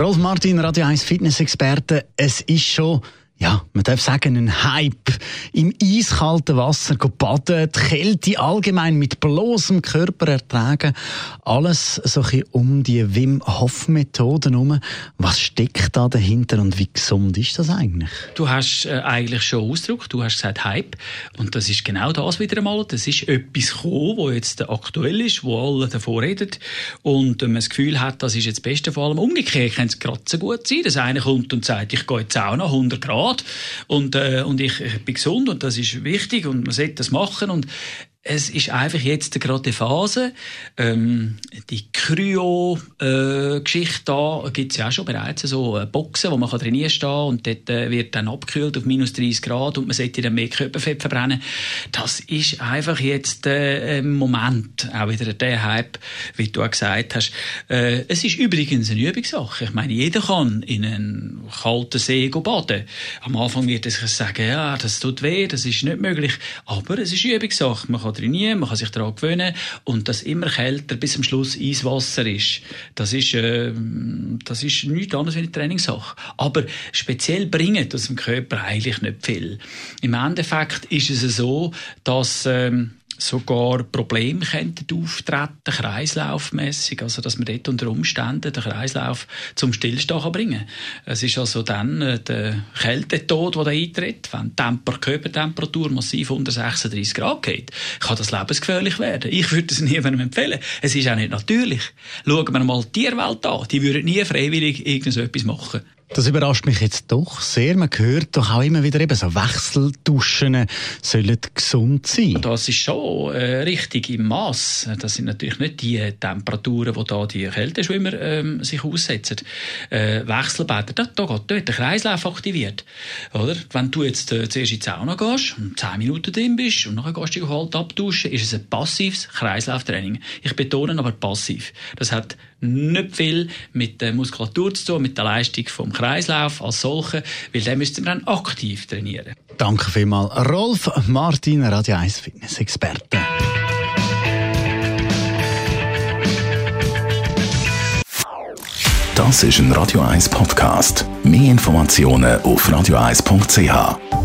Rolf Martin, Radio 1 Fitness-Experte. Es ist schon ja, man darf sagen, ein Hype. Im eiskalten Wasser baden, die Kälte allgemein mit bloßem Körper ertragen. Alles so ein um die Wim Hof Methode herum. Was steckt da dahinter und wie gesund ist das eigentlich? Du hast äh, eigentlich schon Ausdruck, du hast gesagt Hype. Und das ist genau das wieder einmal. Das ist etwas gekommen, wo jetzt aktuell ist, wo alle davor reden. Und man das Gefühl hat, das ist jetzt das Beste. Vor allem umgekehrt kann es gerade so gut sein, dass einer kommt und sagt, ich gehe jetzt auch noch 100 Grad Grad und, äh, und ich, ich bin gesund und das ist wichtig und man sollte das machen. Und es ist einfach jetzt gerade die Phase. Ähm, die Kryo-Geschichte äh, da gibt es ja auch schon bereits so äh, Boxen, wo man kann trainieren kann und dort äh, wird dann abgekühlt auf minus 30 Grad und man sollte dann mehr Körperfett verbrennen. Das ist einfach jetzt äh, Moment auch wieder der Hype, wie du auch gesagt hast. Äh, es ist übrigens eine Übungssache. Ich meine, jeder kann in einen kalten See baden. Am Anfang wird sich sagen, ja, das tut weh, das ist nicht möglich. Aber es ist eine Übungssache. Man kann trainieren, man kann sich daran gewöhnen und dass immer kälter bis zum Schluss Eiswasser ist, das ist, äh, das ist nichts anderes wie eine Trainingssache. Aber speziell bringt das dem Körper eigentlich nicht viel. Im Endeffekt ist es so, dass ähm, sogar Probleme könnten auftreten, kreislaufmässig, also dass man dort unter Umständen den Kreislauf zum Stillstand bringen kann. Es ist also dann äh, der Kältetod, der da eintritt, wenn die Körpertemperatur massiv unter 36 Grad geht, kann das lebensgefährlich werden. Ich würde es niemandem empfehlen. Es ist auch nicht natürlich. Schauen wir mal die Tierwelt an. Die würden nie freiwillig irgendetwas machen. Das überrascht mich jetzt doch sehr. Man hört doch auch immer wieder eben so Wechselduschen sollen gesund sein. Das ist schon äh, richtig im Maß. Das sind natürlich nicht die Temperaturen, wo da die Kälteschwimmer ähm, sich aussetzen. Äh, Wechselbäder, da, da geht dort der Kreislauf aktiviert. Oder? Wenn du jetzt äh, zuerst in die Sauna gehst und 10 Minuten drin bist und nachher gehst du dich halt abduschen, ist es ein passives Kreislauftraining. Ich betone aber passiv. Das hat nicht viel mit der Muskulatur zu tun, mit der Leistung vom Kreislauf als solche, weil den müssten wir dann aktiv trainieren. Danke vielmals. Rolf Martin, Radio 1 Fitness-Experte. Das ist ein Radio 1 Podcast. Mehr Informationen auf radio1.ch.